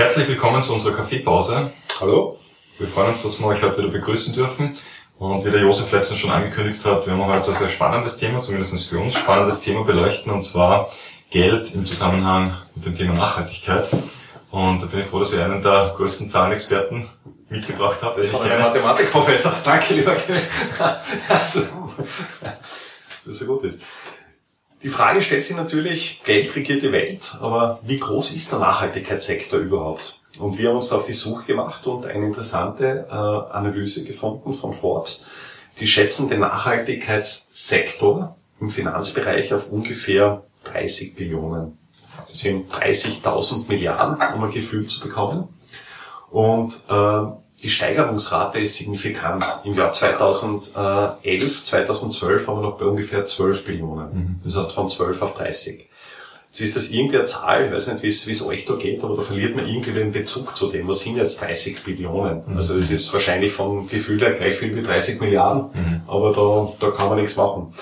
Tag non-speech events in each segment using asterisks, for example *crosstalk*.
Herzlich willkommen zu unserer Kaffeepause. Hallo. Wir freuen uns, dass wir euch heute wieder begrüßen dürfen. Und wie der Josef letztens schon angekündigt hat, werden wir heute ein sehr spannendes Thema, zumindest für uns spannendes Thema beleuchten, und zwar Geld im Zusammenhang mit dem Thema Nachhaltigkeit. Und da bin ich froh, dass ihr einen der größten Zahlenexperten mitgebracht habt. Das war ein Mathematikprofessor. Danke, lieber Kevin. *laughs* also, *laughs* dass so gut ist. Die Frage stellt sich natürlich, Geld regiert die Welt, aber wie groß ist der Nachhaltigkeitssektor überhaupt? Und wir haben uns da auf die Suche gemacht und eine interessante äh, Analyse gefunden von Forbes. Die schätzen den Nachhaltigkeitssektor im Finanzbereich auf ungefähr 30 Billionen. Das sind 30.000 Milliarden, um ein Gefühl zu bekommen. Und äh, die Steigerungsrate ist signifikant. Im Jahr 2011, 2012 waren wir noch bei ungefähr 12 Billionen. Mhm. Das heißt von 12 auf 30. Jetzt ist das irgendwie eine Zahl, ich weiß nicht, wie es euch da geht, aber da verliert man irgendwie den Bezug zu dem. Was sind jetzt 30 Billionen? Mhm. Also das ist wahrscheinlich vom Gefühl her gleich viel wie 30 Milliarden, mhm. aber da, da kann man nichts machen.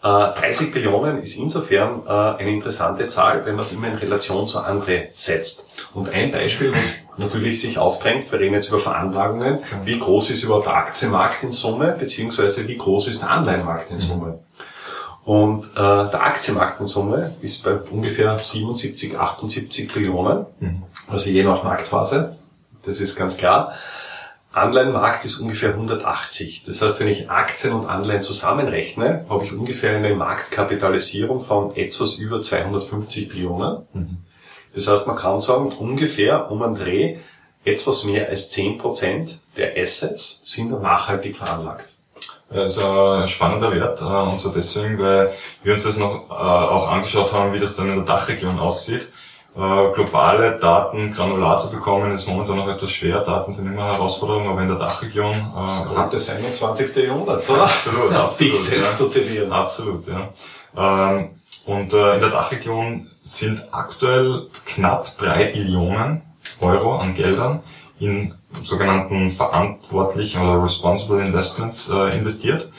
30 äh, Billionen ist insofern äh, eine interessante Zahl, wenn man es immer in Relation zu andere setzt. Und ein Beispiel, was natürlich sich aufdrängt, wir reden jetzt über Veranlagungen, wie groß ist überhaupt der Aktienmarkt in Summe, beziehungsweise wie groß ist der Anleihenmarkt in Summe. Und äh, der Aktienmarkt in Summe ist bei ungefähr 77, 78 Billionen, mhm. also je nach Marktphase, das ist ganz klar. Anleihenmarkt ist ungefähr 180. Das heißt, wenn ich Aktien und Anleihen zusammenrechne, habe ich ungefähr eine Marktkapitalisierung von etwas über 250 Billionen. Mhm. Das heißt, man kann sagen, ungefähr um einen Dreh etwas mehr als 10% der Assets sind nachhaltig veranlagt. Das ist ein spannender Wert, äh, und zwar deswegen, weil wir uns das noch äh, auch angeschaut haben, wie das dann in der Dachregion aussieht. Äh, globale Daten granular zu bekommen, ist momentan noch etwas schwer. Daten sind immer Herausforderung, aber in der Dachregion... Das kommt des 21. Jahrhunderts, oder? Absolut, *laughs* absolut. Dich selbst ja. zu zitieren. Absolut, ja. Ähm, und in der Dachregion sind aktuell knapp drei Billionen Euro an Geldern in sogenannten verantwortlichen oder responsible investments äh, investiert.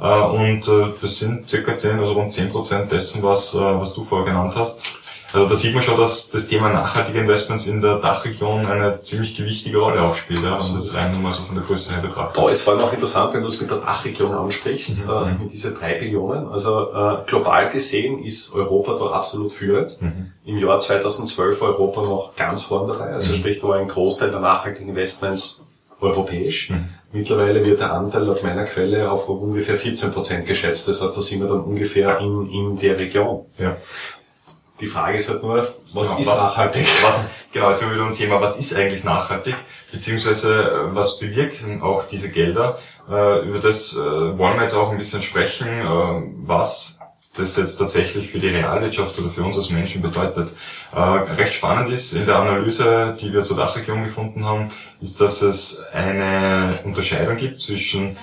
Äh, und äh, das sind circa 10, also rund 10 Prozent dessen, was, äh, was du vorher genannt hast. Also da sieht man schon, dass das Thema nachhaltige Investments in der Dachregion eine ziemlich gewichtige Rolle auch spielt, ja, wenn man das rein nur mal so von der Größe her betrachtet. Da ist vor allem auch interessant, wenn du es mit der Dachregion ansprichst, mhm. äh, mit diese drei Billionen. Also äh, global gesehen ist Europa da absolut führend. Mhm. Im Jahr 2012 war Europa noch ganz vorn dabei. Also mhm. sprich, da war ein Großteil der nachhaltigen Investments europäisch. Mhm. Mittlerweile wird der Anteil laut meiner Quelle auf ungefähr 14 Prozent geschätzt. Das heißt, da sind wir dann ungefähr in, in der Region. Ja. Die Frage ist halt nur, was genau, ist was, nachhaltig? *laughs* Was, genau, jetzt wieder ein Thema, was ist eigentlich nachhaltig? Beziehungsweise, äh, was bewirken auch diese Gelder? Äh, über das äh, wollen wir jetzt auch ein bisschen sprechen, was das jetzt tatsächlich für die Realwirtschaft oder für uns als Menschen bedeutet. recht spannend ist in der Analyse, die wir zur Dachregion gefunden haben, ist, dass es eine Unterscheidung gibt zwischen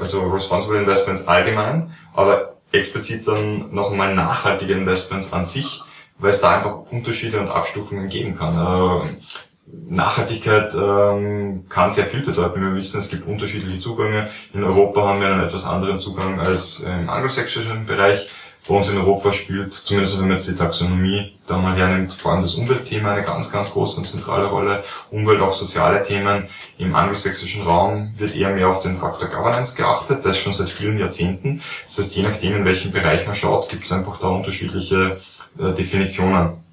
also Responsible Investments allgemein, aber explizit dann noch einmal nachhaltige Investments an sich, weil es da einfach Unterschiede und Abstufungen geben kann. Äh, Nachhaltigkeit ähm, kann sehr viel bedeuten. Wir wissen, es gibt unterschiedliche Zugänge. In Europa haben wir einen etwas anderen Zugang als im angelsächsischen Bereich bei uns in Europa spielt, zumindest wenn man jetzt die Taxonomie da mal hernimmt, vor allem das Umweltthema eine ganz, ganz große und zentrale Rolle. Umwelt, auch soziale Themen. Im angelsächsischen Raum wird eher mehr auf den Faktor Governance geachtet, das schon seit vielen Jahrzehnten. Das heißt, je nachdem, in welchem Bereich man schaut, gibt es einfach da unterschiedliche äh, Definitionen.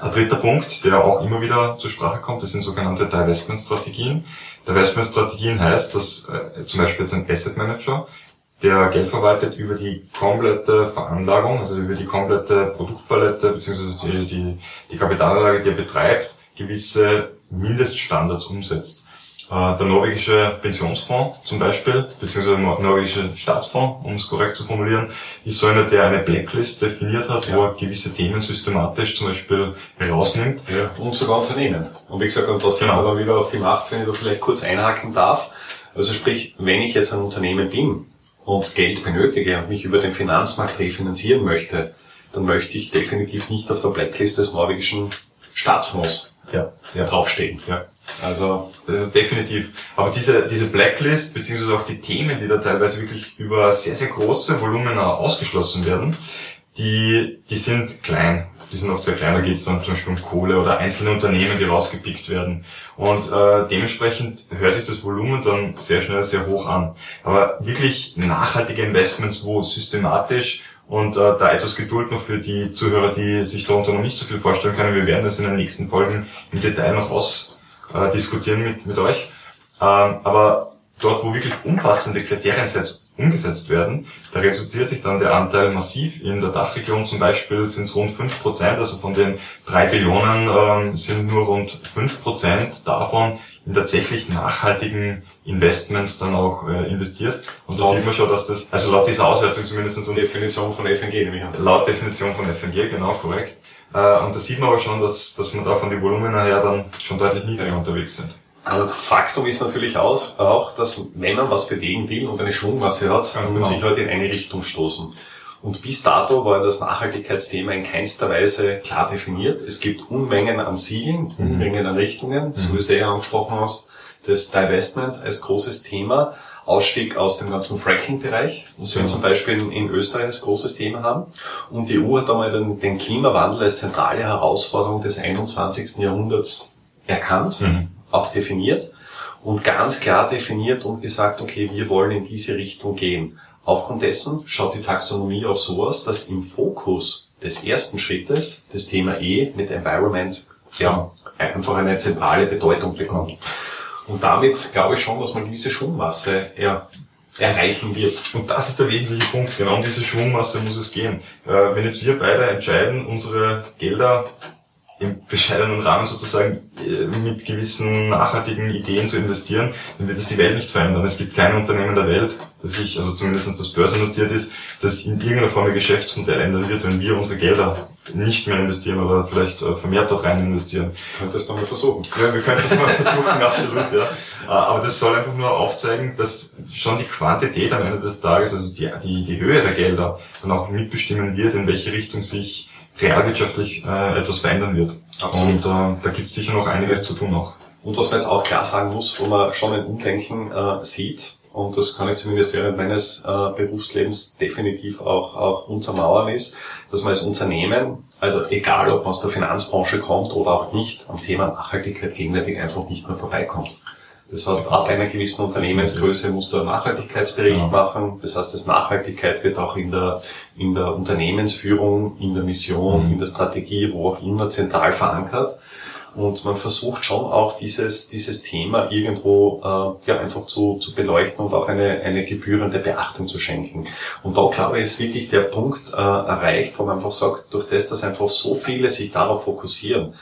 Ein dritter Punkt, der auch immer wieder zur Sprache kommt, das sind sogenannte Divestment-Strategien. Divestment-Strategien heißt, dass äh, zum Beispiel jetzt ein Asset Manager der Geld verwaltet über die komplette Veranlagung, also über die komplette Produktpalette beziehungsweise die, die, die Kapitalanlage, die er betreibt, gewisse Mindeststandards umsetzt. Äh, der norwegische Pensionsfonds zum Beispiel, beziehungsweise der norwegische Staatsfonds, um es korrekt zu formulieren, ist so einer, der eine Blacklist definiert hat, ja. wo er gewisse Themen systematisch zum Beispiel herausnimmt. Ja, und sogar Unternehmen. Und wie gesagt, und das genau. aber wieder auf die Macht, wenn ich da vielleicht kurz einhaken darf. Also sprich, wenn ich jetzt ein Unternehmen bin, und Geld benötige und mich über den Finanzmarkt refinanzieren möchte, dann möchte ich definitiv nicht auf der Blacklist des norwegischen Staatsfonds ja, ja. draufstehen. Ja. Also, also definitiv. Aber diese, diese Blacklist, beziehungsweise auch die Themen, die da teilweise wirklich über sehr, sehr große Volumina ausgeschlossen werden, die, die sind klein. Die sind oft sehr klein, da geht es dann zum Beispiel um Kohle oder einzelne Unternehmen, die rausgepickt werden. Und äh, dementsprechend hört sich das Volumen dann sehr schnell sehr hoch an. Aber wirklich nachhaltige Investments, wo systematisch und äh, da etwas Geduld noch für die Zuhörer, die sich darunter noch nicht so viel vorstellen können. Wir werden das in den nächsten Folgen im Detail noch ausdiskutieren äh, mit, mit euch. Ähm, aber dort, wo wirklich umfassende Kriteriensets umgesetzt werden, da reduziert sich dann der Anteil massiv. In der Dachregion zum Beispiel sind es rund 5%, also von den drei Billionen ähm, sind nur rund 5% davon in tatsächlich nachhaltigen Investments dann auch äh, investiert. Und da sieht man schon, dass das, also laut dieser Auswertung zumindest... So Definition von FNG, nämlich Laut Definition von FNG, genau, korrekt. Äh, und da sieht man aber schon, dass, dass man da von den Volumen her dann schon deutlich niedriger unterwegs sind. Also Faktum ist natürlich auch, dass wenn man was bewegen will und eine Schwungmasse hat, dann muss sich halt in eine Richtung stoßen. Und bis dato war das Nachhaltigkeitsthema in keinster Weise klar definiert. Es gibt Unmengen an Zielen, mhm. Unmengen an Richtungen, mhm. so wie du ja angesprochen hast, das Divestment als großes Thema, Ausstieg aus dem ganzen Fracking-Bereich, was wir mhm. zum Beispiel in, in, Österreich als großes Thema haben. Und die EU hat einmal den, den Klimawandel als zentrale Herausforderung des 21. Jahrhunderts erkannt mhm auch definiert und ganz klar definiert und gesagt, okay, wir wollen in diese Richtung gehen. Aufgrund dessen schaut die Taxonomie auch so aus, dass im Fokus des ersten Schrittes das Thema E mit Environment ja, einfach eine zentrale Bedeutung bekommt. Und damit glaube ich schon, dass man gewisse Schwungmasse ja, erreichen wird. Und das ist der wesentliche Punkt. Genau um diese Schwungmasse muss es gehen. Äh, wenn jetzt wir beide entscheiden, unsere Gelder im bescheidenen Rahmen sozusagen äh, mit gewissen nachhaltigen Ideen zu investieren, dann wird es die Welt nicht verändern. Es gibt kein Unternehmen der Welt, das sich, also zumindest das börsennotiert ist, das in irgendeiner Form ihr Geschäftsmodell ändern wird, wenn wir unsere Gelder nicht mehr investieren oder vielleicht äh, vermehrt dort rein investieren. Könntest du mal versuchen. Ja, wir könnten es mal *laughs* versuchen, absolut, ja. Äh, aber das soll einfach nur aufzeigen, dass schon die Quantität am Ende des Tages, also die, die, die Höhe der Gelder, dann auch mitbestimmen wird, in welche Richtung sich realwirtschaftlich äh, etwas verändern wird. Absolut. Und äh, da gibt es sicher noch einiges zu tun noch. Und was man jetzt auch klar sagen muss, wo man schon ein Umdenken äh, sieht, und das kann ich zumindest während meines äh, Berufslebens definitiv auch, auch untermauern ist, dass man als Unternehmen, also egal ob man aus der Finanzbranche kommt oder auch nicht, am Thema Nachhaltigkeit gegenwärtig einfach nicht mehr vorbeikommt. Das heißt, ab einer gewissen Unternehmensgröße musst du einen Nachhaltigkeitsbericht ja. machen. Das heißt, das Nachhaltigkeit wird auch in der, in der Unternehmensführung, in der Mission, mhm. in der Strategie, wo auch immer zentral verankert. Und man versucht schon auch dieses, dieses Thema irgendwo äh, ja, einfach zu, zu beleuchten und auch eine, eine gebührende Beachtung zu schenken. Und da glaube ich, ist wirklich der Punkt äh, erreicht, wo man einfach sagt, durch das, dass einfach so viele sich darauf fokussieren,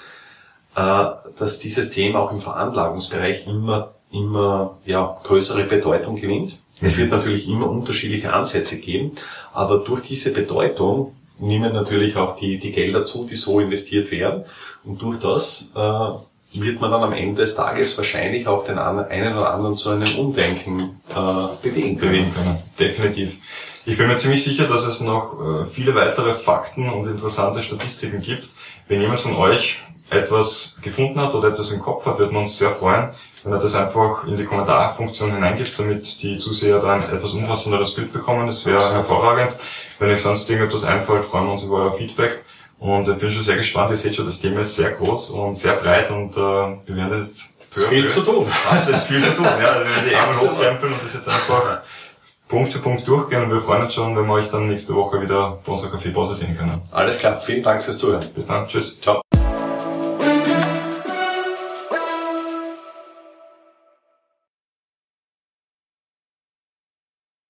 dass dieses Thema auch im Veranlagungsbereich immer immer ja, größere Bedeutung gewinnt. Es wird natürlich immer unterschiedliche Ansätze geben, aber durch diese Bedeutung nehmen natürlich auch die, die Gelder zu, die so investiert werden. Und durch das äh, wird man dann am Ende des Tages wahrscheinlich auch den einen oder anderen zu einem Umdenken äh, bewegen können. Bewegen können. Definitiv. Ich bin mir ziemlich sicher, dass es noch äh, viele weitere Fakten und interessante Statistiken gibt. Wenn jemand von euch etwas gefunden hat oder etwas im Kopf hat, würden wir uns sehr freuen, wenn er das einfach in die Kommentarfunktion hineingibt, damit die Zuseher da ein etwas umfassenderes Bild bekommen. Das wäre hervorragend. Wenn euch sonst irgendetwas einfällt, freuen wir uns über euer Feedback. Und ich bin schon sehr gespannt. Ihr seht schon, das Thema ist sehr groß und sehr breit und äh, wir werden das jetzt Es ist viel zu tun. *laughs* Also es ist viel zu tun, ja. Also wir werden die Ärmel hochkrempeln und das jetzt einfach Punkt für Punkt durchgehen und wir freuen uns schon, wenn wir euch dann nächste Woche wieder bei unserer Kaffeepause sehen können. Alles klar. Vielen Dank fürs Zuhören. Bis dann. Tschüss. Ciao.